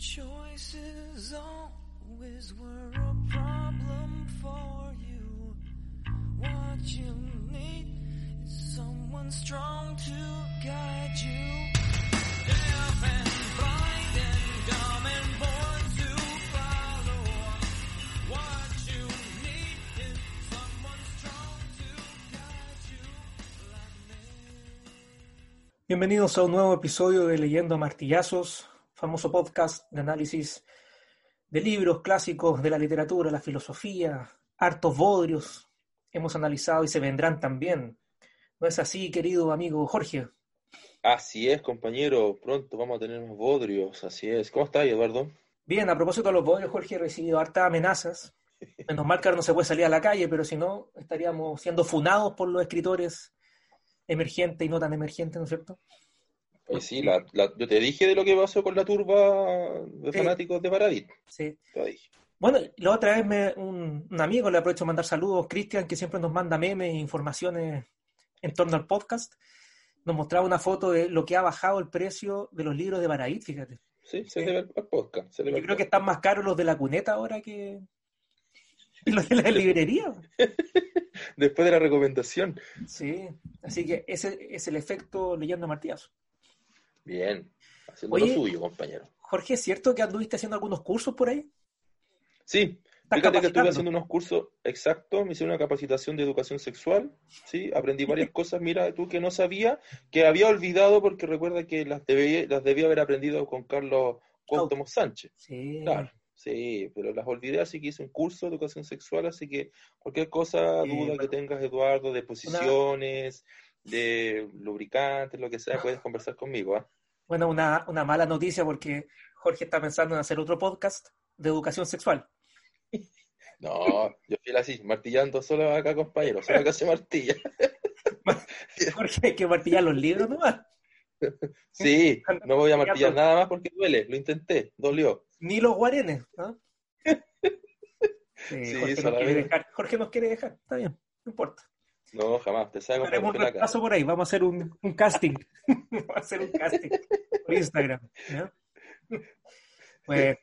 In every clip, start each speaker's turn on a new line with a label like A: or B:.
A: choices always were a problem for you. What you need is someone strong to guide you. Deaf and blind and dumb and born to follow. What you need is someone strong to guide you like me.
B: Bienvenidos a un nuevo episodio de Leyendo Martillazos, famoso podcast de análisis de libros clásicos de la literatura, la filosofía, hartos bodrios. Hemos analizado y se vendrán también. ¿No es así, querido amigo Jorge?
C: Así es, compañero. Pronto vamos a tener más bodrios. Así es. ¿Cómo estás, Eduardo?
B: Bien, a propósito de los bodrios, Jorge, he recibido hartas amenazas. Menos mal que ahora no se puede salir a la calle, pero si no, estaríamos siendo funados por los escritores emergentes y no tan emergentes, ¿no es cierto?
C: Pues sí, la, la- yo te dije de lo que pasó con la turba de fanáticos de Paradis.
B: Sí.
C: Te dije.
B: Bueno, la otra vez me, un, un amigo, le aprovecho de mandar saludos, Cristian, que siempre nos manda memes e informaciones en torno al podcast, nos mostraba una foto de lo que ha bajado el precio de los libros de Baraít, fíjate.
C: Sí, se debe al podcast. se debe
B: Yo creo que están más caros los de la cuneta ahora que los de la librería.
C: Después de la recomendación.
B: Sí, así que ese es el efecto leyendo a Martillazo.
C: Bien. Haciendo
B: Oye.
C: lo suyo, compañero.
B: Jorge, ¿es cierto que anduviste haciendo algunos cursos por ahí?
C: Sí.
B: ¿Estás
C: Fíjate que estuve haciendo unos cursos exactos, me hice una capacitación de educación sexual, sí, aprendí varias cosas, mira tú que no sabía, que había olvidado porque recuerda que las debía, las debía haber aprendido con Carlos Cuauhtémoc Sánchez.
B: Sí.
C: Claro, sí, pero las olvidé, así que hice un curso de educación sexual, así que cualquier cosa,
B: Eh,
C: duda que tengas, Eduardo, de posiciones, de lubricantes, lo que sea, puedes conversar conmigo, ¿ah?
B: Bueno, una, una mala noticia porque Jorge está pensando en hacer otro podcast de educación sexual.
C: No, yo fui así, martillando solo acá, compañero, solo acá se martilla.
B: Jorge, hay que martillar los libros nomás.
C: Sí, no voy a martillar nada más porque duele, lo intenté, dolió.
B: Ni los guarenes. ¿no? Sí, Jorge, nos
C: solamente.
B: quiere dejar. Jorge nos quiere dejar. Está bien, no importa.
C: No, jamás, te
B: Haremos un repaso por ahí. Vamos a hacer un, un casting. Vamos a hacer un casting por Instagram. Pues,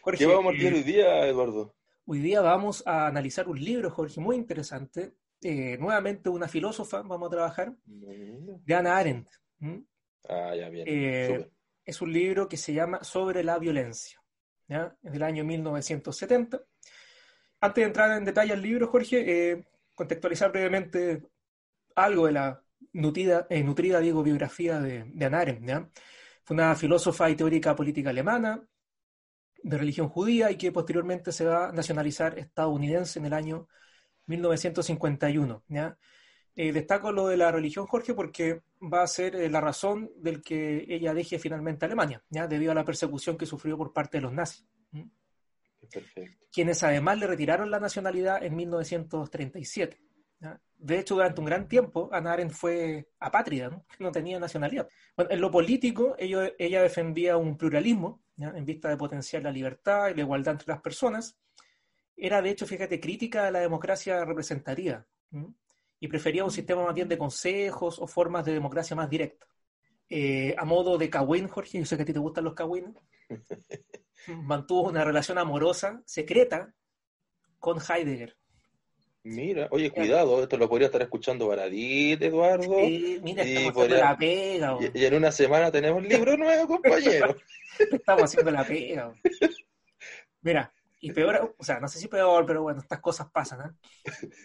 B: Jorge,
C: ¿Qué vamos a
B: eh,
C: hoy día, Eduardo?
B: Hoy día vamos a analizar un libro, Jorge, muy interesante. Eh, nuevamente una filósofa, vamos a trabajar, de Hannah Arendt. ¿m?
C: Ah, ya, bien.
B: Eh. Es un libro que se llama Sobre la violencia. ¿ya? Es del año 1970. Antes de entrar en detalle al libro, Jorge, eh, contextualizar brevemente algo de la nutrida, eh, nutrida digo, biografía de, de. ¿ya? Fue una filósofa y teórica política alemana de religión judía y que posteriormente se va a nacionalizar estadounidense en el año 1951. ¿ya? Eh, destaco lo de la religión, Jorge, porque va a ser eh, la razón del que ella deje finalmente Alemania, ¿ya? debido a la persecución que sufrió por parte de los nazis.
C: Perfecto.
B: quienes además le retiraron la nacionalidad en 1937. ¿ya? De hecho, durante un gran tiempo, Ana Arendt fue apátrida, ¿no? no tenía nacionalidad. Bueno, en lo político, ello- ella defendía un pluralismo, en vista de potenciar la libertad y la igualdad entre las personas. Era, de hecho, fíjate, crítica de la democracia representativa y prefería un sistema más bien de consejos o formas de democracia más directa. Eh, a modo de Cawin, Jorge, yo sé que a ti te gustan los Cawin, mantuvo una relación amorosa, secreta, con Heidegger.
C: Mira, oye, cuidado, esto lo podría estar escuchando Baradit, Eduardo.
B: Eh, mira,
C: y
B: estamos
C: podría-
B: haciendo la pega.
C: Y, en una semana tenemos libro nuevo, compañero.
B: estamos haciendo la pega. Mira, y peor, o sea, no sé si peor, pero bueno, estas cosas pasan. ¿ah?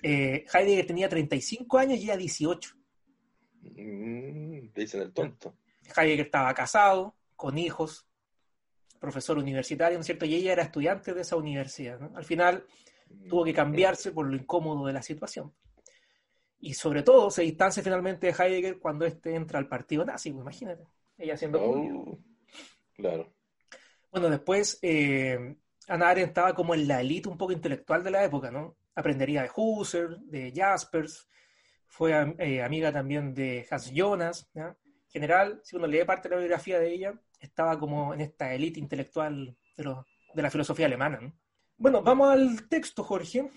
B: Eh, Heidegger tenía 35 años y ella 18.
C: Mm, te dicen el tonto.
B: Heidegger estaba casado, con hijos, profesor universitario, ¿no es cierto? Y ella era estudiante de esa universidad. ¿no? Al final tuvo que cambiarse por lo incómodo de la situación. Y sobre todo se distancia finalmente de Heidegger cuando éste entra al partido nazi, pues, imagínate. Ella siendo.
C: Oh, claro.
B: Bueno, después eh, Hannah Arendt estaba como en la élite un poco intelectual de la época, ¿no? Aprendería de Husserl, de Jaspers, fue eh, amiga también de Hans Jonas. En general, si uno lee parte de la biografía de ella, estaba como en esta élite intelectual de, la filosofía alemana, ¿no? Bueno, vamos al texto, Jorge.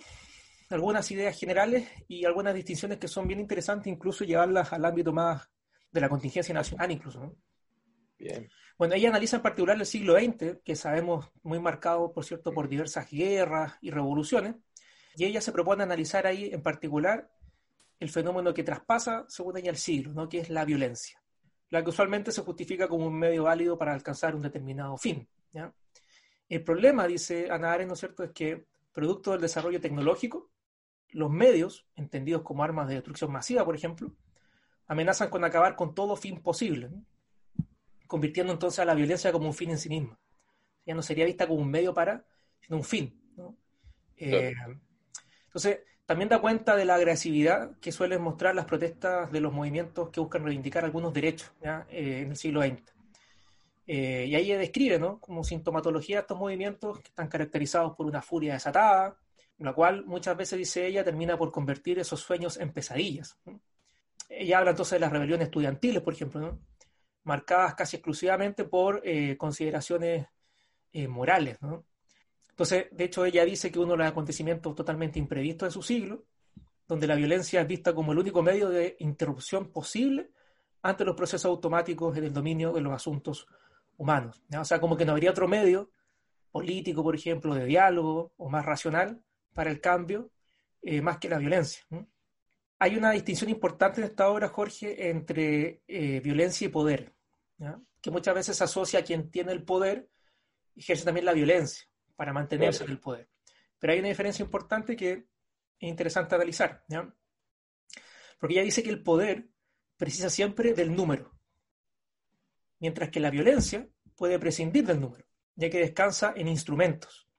B: Algunas ideas generales y algunas distinciones que son bien interesantes, incluso llevarlas al ámbito más de la contingencia nacional, incluso, ¿no?
C: Bien.
B: Bueno, ella analiza en particular el siglo XX, que sabemos muy marcado, por cierto, por diversas guerras y revoluciones, y ella se propone analizar ahí en particular el fenómeno que traspasa, según ella, el siglo, ¿no? que es la violencia, la que usualmente se justifica como un medio válido para alcanzar un determinado fin. ¿ya? El problema, dice Ana Arendt, ¿no es cierto?, es que producto del desarrollo tecnológico, los medios, entendidos como armas de destrucción masiva, por ejemplo, amenazan con acabar con todo fin posible, ¿no? convirtiendo entonces a la violencia como un fin en sí misma. Ya no sería vista como un medio para, sino un fin. ¿no? Eh, entonces, también da cuenta de la agresividad que suelen mostrar las protestas de los movimientos que buscan reivindicar algunos derechos ¿ya? Eh, en el siglo XX. Eh, y ahí describe ¿no? como sintomatología estos movimientos que están caracterizados por una furia desatada, la cual muchas veces, dice ella, termina por convertir esos sueños en pesadillas. Ella habla entonces de las rebeliones estudiantiles, por ejemplo, marcadas casi exclusivamente por eh, consideraciones morales. ¿no? Entonces, de hecho, ella dice que uno de los acontecimientos totalmente imprevistos de su siglo, donde la violencia es vista como el único medio de interrupción posible ante los procesos automáticos en el dominio de los asuntos humanos. ¿ya? O sea, como que no habría otro medio político, por ejemplo, de diálogo o más racional para el cambio, eh, más que la violencia. ¿no? hay una distinción importante en esta obra, Jorge, entre eh, violencia y poder, que muchas veces se asocia a quien tiene el poder, ejerce también la violencia para mantenerse en el poder. Pero hay una diferencia importante que es interesante analizar, porque ella dice que el poder precisa siempre del número, mientras que la violencia puede prescindir del número, ya que descansa en instrumentos.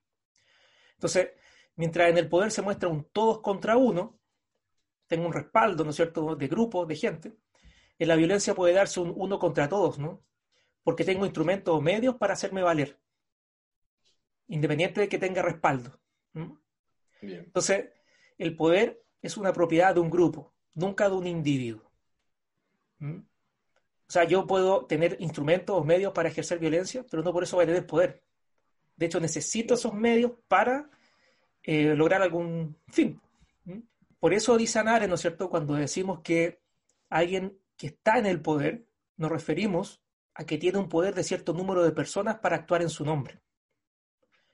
B: Entonces, mientras en el poder se muestra un todos contra uno, tengo un respaldo, ¿no es cierto?, de grupos, de gente, en la violencia puede darse un uno contra todos, ¿no? Porque tengo instrumentos o medios para hacerme valer, independiente de que tenga respaldo. Entonces, el poder es una propiedad de un grupo, nunca de un individuo. O sea, yo puedo tener instrumentos o medios para ejercer violencia, pero no por eso voy a tener poder. De hecho, necesito esos medios para eh, lograr algún fin. Por eso dice Anare, ¿no es cierto?, cuando decimos que alguien que está en el poder, nos referimos a que tiene un poder de cierto número de personas para actuar en su nombre.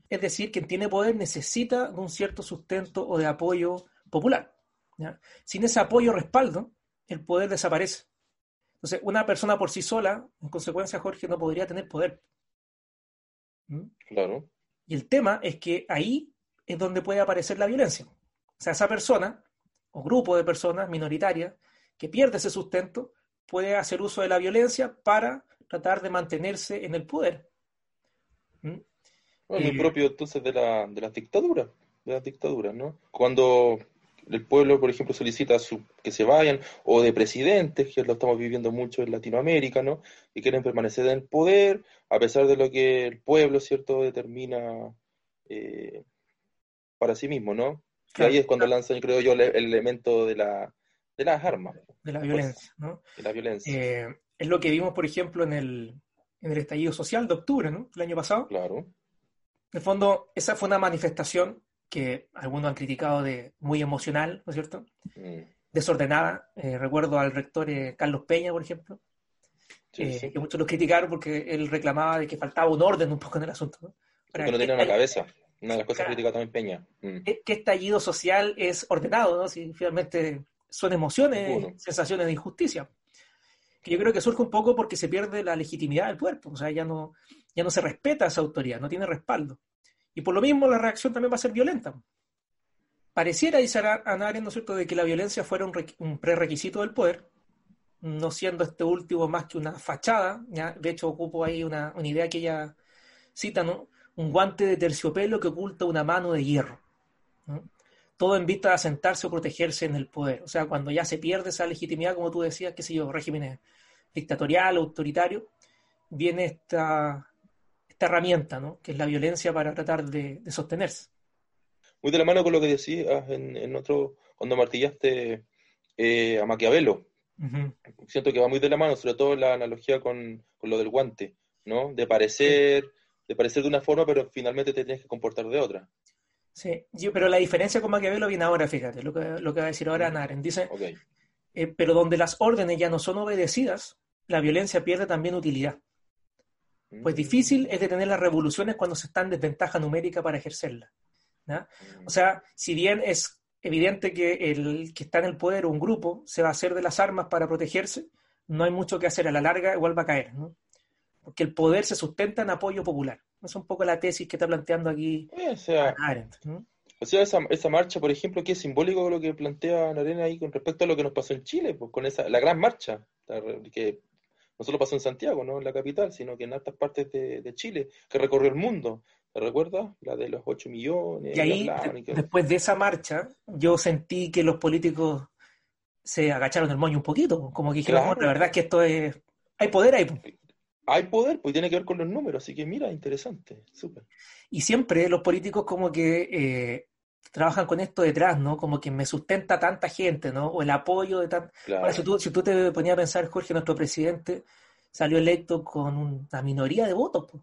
B: Es decir, quien tiene poder necesita de un cierto sustento o de apoyo popular. Sin ese apoyo o respaldo, el poder desaparece. Entonces, una persona por sí sola, en consecuencia, Jorge, no podría tener poder.
C: ¿Mm? Claro.
B: Y el tema es que ahí es donde puede aparecer la violencia. O sea, esa persona o grupo de personas minoritarias que pierde ese sustento puede hacer uso de la violencia para tratar de mantenerse en el poder.
C: ¿Mm? Bueno, eh, propio entonces de, la, de las dictaduras, de las dictaduras, ¿no? Cuando el pueblo, por ejemplo, solicita su, que se vayan, o de presidentes, que lo estamos viviendo mucho en Latinoamérica, ¿no? Y quieren permanecer en el poder, a pesar de lo que el pueblo, ¿cierto?, determina eh, para sí mismo, ¿no? Y ahí es cuando lanzan, creo yo, el, elemento de, la, de las armas.
B: De la violencia, ¿no?
C: De la violencia.
B: Eh, es lo que vimos, por ejemplo, en el, en el estallido social de octubre, ¿no? El año pasado.
C: Claro.
B: En el fondo, esa fue una manifestación que algunos han criticado de muy emocional, ¿no es cierto? Mm. Desordenada. Eh, recuerdo al rector eh, Carlos Peña, por ejemplo, que muchos lo criticaron porque él reclamaba de que faltaba un orden un poco en el asunto. ¿no?
C: Porque no tenía una cabeza. Una de las cosas críticas también Peña.
B: Mm. ¿Qué, estallido social es ordenado? ¿no? Si finalmente son emociones, sensaciones de injusticia. Que yo creo que surge un poco porque se pierde la legitimidad del cuerpo. O sea, ya no, ya no se respeta esa autoridad, no tiene respaldo. Y por lo mismo la reacción también va a ser violenta. Pareciera, dice Anaren, ¿no es cierto?, de que la violencia fuera un, prerequisito del poder, no siendo este último más que una fachada. De hecho, ocupo ahí una, una idea que ella cita, ¿no? un guante de terciopelo que oculta una mano de hierro. Todo en vista de asentarse o protegerse en el poder. O sea, cuando ya se pierde esa legitimidad, como tú decías, qué sé yo, regímenes dictatorial, autoritario, viene esta, esta herramienta, ¿no? que es la violencia para tratar de, sostenerse.
C: Muy de la mano con lo que decías en, otro, cuando martillaste eh, a Maquiavelo. Siento que va muy de la mano, sobre todo la analogía con, con lo del guante, ¿no? De parecer, de parecer de una forma, pero finalmente te tienes que comportar de otra.
B: Sí, pero la diferencia con Maquiavelo viene ahora, fíjate, lo que, lo que va a decir ahora Naren. Dice, eh, pero donde las órdenes ya no son obedecidas, la violencia pierde también utilidad. Pues
C: Mm.
B: difícil es detener las revoluciones cuando se está en desventaja numérica para ejercerlas. ¿ya?
C: Mm.
B: O sea, si bien es evidente que el que está en el poder o un grupo se va a hacer de las armas para protegerse, no hay mucho que hacer. A la larga igual va a caer, ¿no? Porque el poder se sustenta en apoyo popular. Esa es un poco la tesis que está planteando aquí
C: o sea,
B: Arendt.
C: O sea, esa, esa marcha, por ejemplo, que es simbólico lo que plantea Arena ahí con respecto a lo que nos pasó en Chile, pues con esa, la gran marcha, que no solo pasó en Santiago, no en la capital, sino que en otras partes de, de Chile, que recorrió el mundo. ¿Te recuerdas? La de los 8 millones,
B: Y ahí, después de esa marcha, yo sentí que los políticos se agacharon el moño un poquito, como que dijeron,
C: Claro.
B: "Bueno, la verdad es que esto es... Hay poder ahí. Pues".
C: hay poder, pues tiene que ver con los números, así que mira, interesante, súper.
B: Y siempre los políticos como que eh, trabajan con esto detrás, ¿no? Como que me sustenta tanta gente, ¿no? O el apoyo de tan...
C: Claro.
B: Si tú, si tú te ponías a pensar, Jorge, nuestro presidente salió electo con una minoría de votos, pues.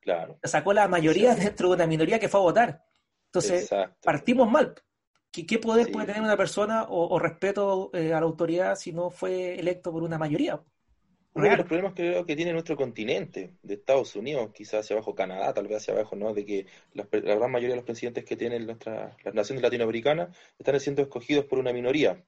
C: Claro,
B: sacó la mayoría
C: Sí.
B: dentro de una minoría que fue a votar. Entonces,
C: exacto.
B: partimos mal. ¿Qué, qué poder
C: Sí.
B: puede tener una persona o, o respeto eh, a la autoridad si no fue electo por una mayoría?
C: Uno de los problemas que veo que tiene nuestro continente, de Estados Unidos, quizás hacia abajo Canadá, tal vez hacia abajo, ¿no? De que la gran mayoría de los presidentes que tienen nuestra, las naciones latinoamericanas están siendo escogidos por una minoría.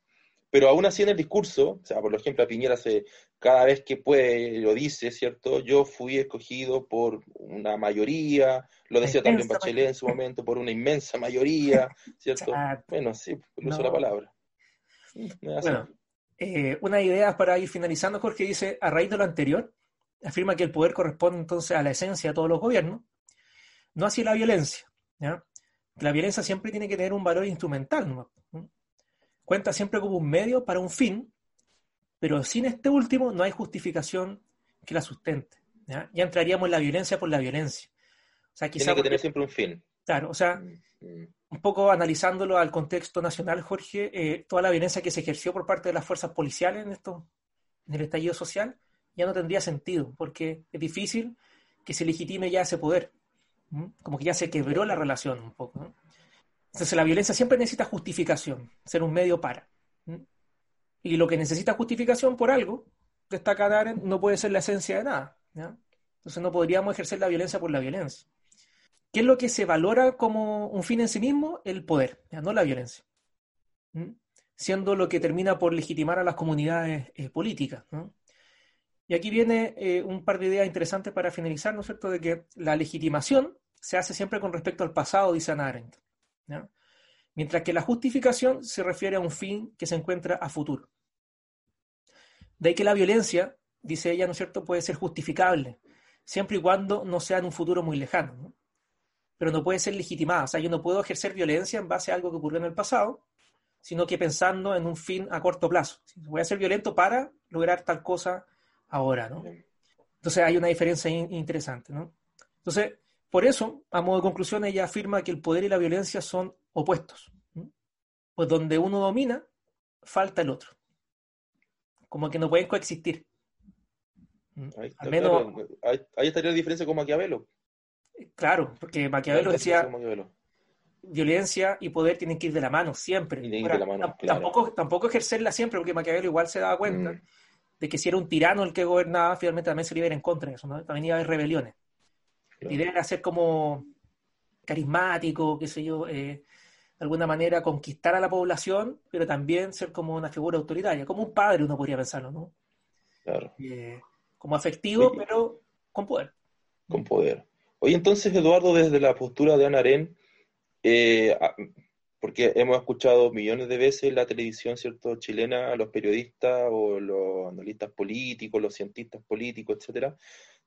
C: Pero aún así en el discurso, o sea, por ejemplo, a Piñera se, cada vez que puede lo dice, ¿cierto? Yo fui escogido por una mayoría, lo decía también Bachelet en su momento, por una inmensa mayoría, ¿cierto? Bueno, sí, uso
B: No.
C: la palabra. Mm.
B: Bueno, eh, una idea para ir finalizando, Jorge dice, a raíz de lo anterior, afirma que el poder corresponde entonces a la esencia de todos los gobiernos, no hacia la violencia. ¿ya? La violencia siempre tiene que tener un valor instrumental, ¿no? Cuenta siempre como un medio para un fin, pero sin este último no hay justificación que la sustente. ¿ya? Ya entraríamos en la violencia por la violencia. O sea, quizá
C: Tiene que
B: porque-
C: tener siempre un fin.
B: claro, o sea,
C: Mm, mm.
B: Un poco analizándolo al contexto nacional, Jorge, eh, toda la violencia que se ejerció por parte de las fuerzas policiales en esto, en el estallido social, ya no tendría sentido, porque es difícil que se legitime ya ese poder. Como que ya se quebró la relación un poco. Entonces la violencia siempre necesita justificación, ser un medio para. Y lo que necesita justificación por algo, destaca Arendt, no puede ser la esencia de nada. Entonces no podríamos ejercer la violencia por la violencia. ¿Qué es lo que se valora como un fin en sí mismo? El poder, no la violencia. Siendo lo que termina por legitimar a las comunidades eh, políticas. Y aquí viene eh, un par de ideas interesantes para finalizar, ¿no es cierto?, de que la legitimación se hace siempre con respecto al pasado, dice Hannah Arendt. Mientras que la justificación se refiere a un fin que se encuentra a futuro. De ahí que la violencia, dice ella, ¿no es cierto?, puede ser justificable, siempre y cuando no sea en un futuro muy lejano. ¿no? Pero no puede ser legitimada. O sea, yo no puedo ejercer violencia en base a algo que ocurrió en el pasado, sino que pensando en un fin a corto plazo. Voy a ser violento para lograr tal cosa ahora, ¿no? Entonces hay una diferencia in- interesante, ¿no? Entonces, por eso, a modo de conclusión, ella afirma que el poder y la violencia son opuestos. ¿no? Pues donde uno domina, falta el otro. Como que no pueden coexistir.
C: está,
B: Al menos,
C: claro, ahí, ahí estaría la diferencia con Maquiavelo.
B: Claro, porque Maquiavelo decía, violencia y poder tienen que ir de la mano siempre. Ahora,
C: la mano, claro.
B: tampoco, tampoco ejercerla siempre, porque Maquiavelo igual se daba cuenta
C: Mm.
B: de que si era un tirano el que gobernaba, finalmente también se iba a ir en contra de eso, ¿no? También iba a haber rebeliones. La idea era ser como carismático, qué sé yo, eh, de alguna manera conquistar a la población, pero también ser como una figura autoritaria, como un padre uno podría pensarlo, ¿no?
C: Claro,
B: Eh, como afectivo, pero con poder.
C: con poder. Oye, entonces, Eduardo, desde la postura de Ana Arendt, eh, a- porque hemos escuchado millones de veces en la televisión, ¿cierto?, chilena, a los periodistas o los analistas políticos, los cientistas políticos, etcétera,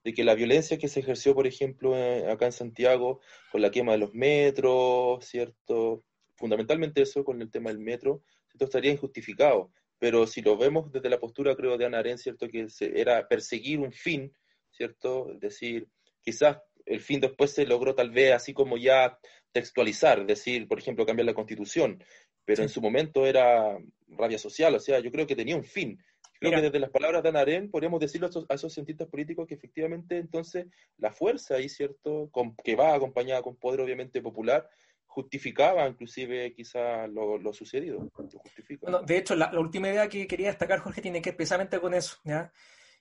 C: de que la violencia que se ejerció, por ejemplo, eh, acá en Santiago, con la quema de los metros, ¿cierto? Fundamentalmente eso, con el tema del metro, ¿cierto? estaría injustificado. Pero si lo vemos desde la postura, creo, de Ana Arendt, ¿cierto?, que era perseguir un fin, ¿cierto? Es decir, quizás el fin después se logró tal vez así como ya textualizar, decir, por ejemplo, cambiar la constitución, pero
B: Sí.
C: en su momento era rabia social, o sea, yo creo que tenía un fin. Creo
B: Mira.
C: que desde las palabras de Ana Arendt podríamos decirle a esos, a esos cientistas políticos que efectivamente entonces la fuerza ahí, ¿cierto?, con- que va acompañada con poder obviamente popular, justificaba inclusive quizá lo, lo sucedido, lo justifica.
B: Bueno, de hecho, la, la última idea que quería destacar, Jorge, tiene que ver precisamente con eso, ¿ya?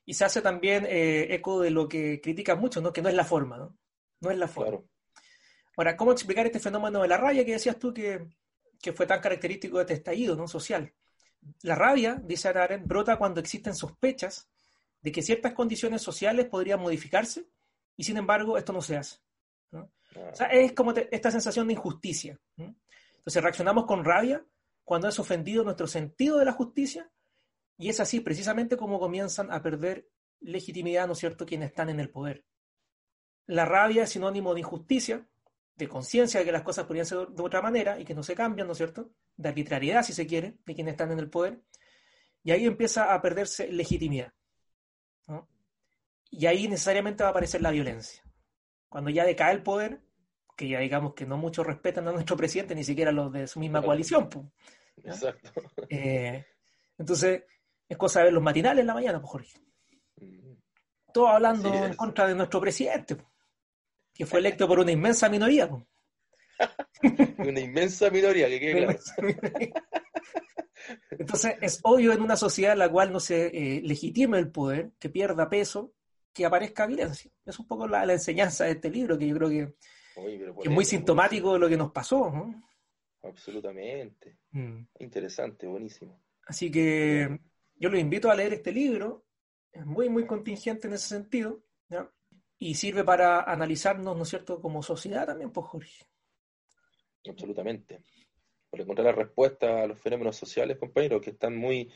B: Y se hace también eh, eco de lo que critica mucho, ¿no? Que no es la forma, ¿no? No es la forma.
C: Claro.
B: Ahora, ¿cómo explicar este fenómeno de la rabia que decías tú que, que fue tan característico de este estallido ¿no? social? La rabia, dice Arendt, brota cuando existen sospechas de que ciertas condiciones sociales podrían modificarse y sin embargo esto no se hace. ¿no?
C: Ah,
B: O sea, es como te- esta sensación de injusticia. ¿no? Entonces reaccionamos con rabia cuando es ofendido nuestro sentido de la justicia y es así precisamente como comienzan a perder legitimidad, ¿no es cierto?, quienes están en el poder. La rabia es sinónimo de injusticia, de conciencia de que las cosas podrían ser de otra manera y que no se cambian, ¿no es cierto?, de arbitrariedad, si se quiere, de quienes están en el poder. Y ahí empieza a perderse legitimidad. ¿no? Y ahí necesariamente va a aparecer la violencia. Cuando ya decae el poder, que ya digamos que no muchos respetan a nuestro presidente, ni siquiera los de su misma coalición.
C: Exacto.
B: Eh, entonces, es cosa de ver los matinales en la mañana, pues, Jorge.
C: Mm,
B: Todos hablando en contra de nuestro presidente, pues, que fue electo por una inmensa minoría. pues.
C: Una inmensa minoría, que quede claro.
B: Entonces, es obvio en una sociedad en la cual no se eh, legitime el poder, que pierda peso, que aparezca violencia. Es un poco la, la enseñanza de este libro, que yo creo que,
C: Oye,
B: que es muy sintomático de lo que nos pasó.
C: Absolutamente.
B: Mm.
C: Interesante, buenísimo.
B: Así que yo los invito a leer este libro, es muy, muy contingente en ese sentido, ¿ya? y sirve para analizarnos, ¿no es cierto?, como sociedad también, pues Jorge.
C: Absolutamente. Por encontrar la respuesta a los fenómenos sociales, compañeros, que están muy...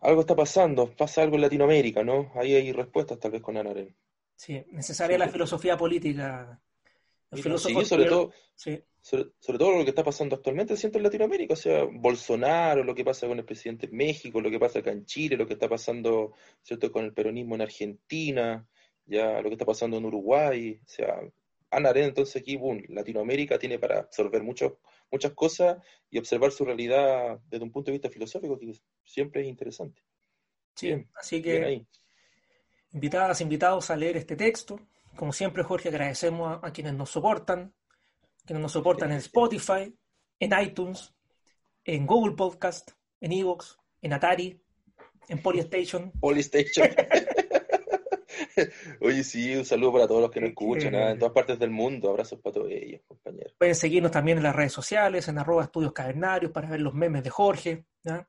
C: Algo está pasando, pasa algo en Latinoamérica, ¿no? Ahí hay respuestas tal vez con Anaren.
B: Sí, necesaria la filosofía política. Los
C: Sí,
B: filósofos
C: sobre todo,
B: sí,
C: sobre, sobre todo lo que está pasando actualmente, siento en Latinoamérica, o sea, Bolsonaro, lo que pasa con el presidente en México, lo que pasa acá en Chile, lo que está pasando, ¿cierto?, con el peronismo en Argentina, ya lo que está pasando en Uruguay, o sea, Ana Arendt, entonces aquí, boom, Latinoamérica tiene para absorber muchos muchas cosas y observar su realidad desde un punto de vista filosófico que siempre es interesante.
B: sí.
C: Bien,
B: Así que invitadas, invitados a leer este texto. Como siempre, Jorge, agradecemos a, a quienes nos soportan, quienes nos soportan en Spotify, en iTunes, en Google Podcast, en Evox, en Atari, en Polystation.
C: Polystation. Oye, sí, un saludo para todos los que nos escuchan, ¿ah? en todas partes del mundo. Abrazos para todos ellos, compañeros.
B: Pueden seguirnos también en las redes sociales, en arroba estudios cavernarios, para ver los memes de Jorge.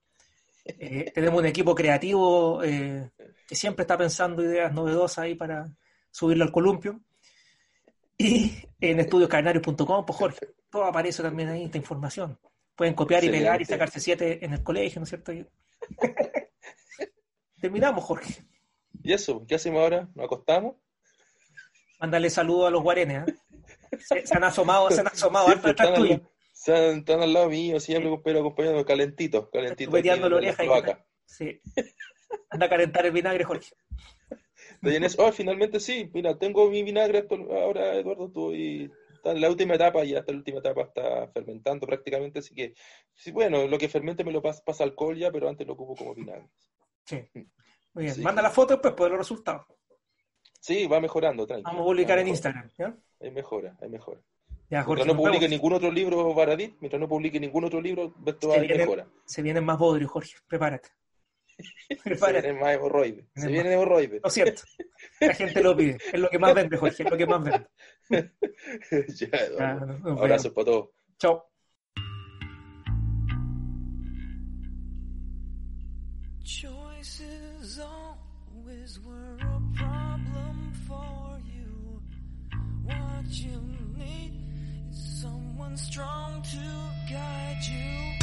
B: Eh, tenemos un equipo creativo eh, que siempre está pensando ideas novedosas ahí para subirlo al columpio. Y en estudioscavernarios.com, pues Jorge, todo aparece también ahí esta información. Pueden copiar y pegar y sacarse siete en el colegio, ¿no es cierto? Terminamos, Jorge.
C: ¿Y eso? ¿Qué hacemos ahora? ¿Nos acostamos?
B: Mándale saludos a los guarenes. ¿eh? Se, se han asomado, se han asomado
C: Siempre están, al,
B: tuyo.
C: lado- están- están al lado mío, siempre, pero acompañados calentitos, calentitos. Aquí
B: la oreja y. Sí. Anda a calentar el vinagre, Jorge.
C: Oh, finalmente sí, mira, tengo mi vinagre ahora, Eduardo, estoy está en la última etapa, está en la última etapa, está fermentando prácticamente, así que, sí, bueno, lo que fermente me lo pasa, pasa alcohol ya, pero antes lo ocupo como vinagre.
B: Sí. Muy bien.
C: Sí.
B: Manda la foto después por los resultados.
C: Sí, va mejorando, tranquilo.
B: Vamos a publicar en. Instagram. ¿ya?
C: Hay mejora, hay mejora.
B: Ya, Jorge,
C: Mientras no publique
B: vemos.
C: ningún otro libro, Baradit, mientras no publique ningún otro libro, esto va a
B: se vienen más bodrios, Jorge. Prepárate.
C: Se vienen más hemorroides. Se
B: Vienen
C: hemorroides.
B: Lo cierto. La gente lo pide. Es lo que más vende, Jorge. Es lo que más vende.
C: ya,
B: nos vemos.
C: Abrazos para todos.
B: Chao.
A: Choices always were a problem for you. What you need is someone strong to guide you.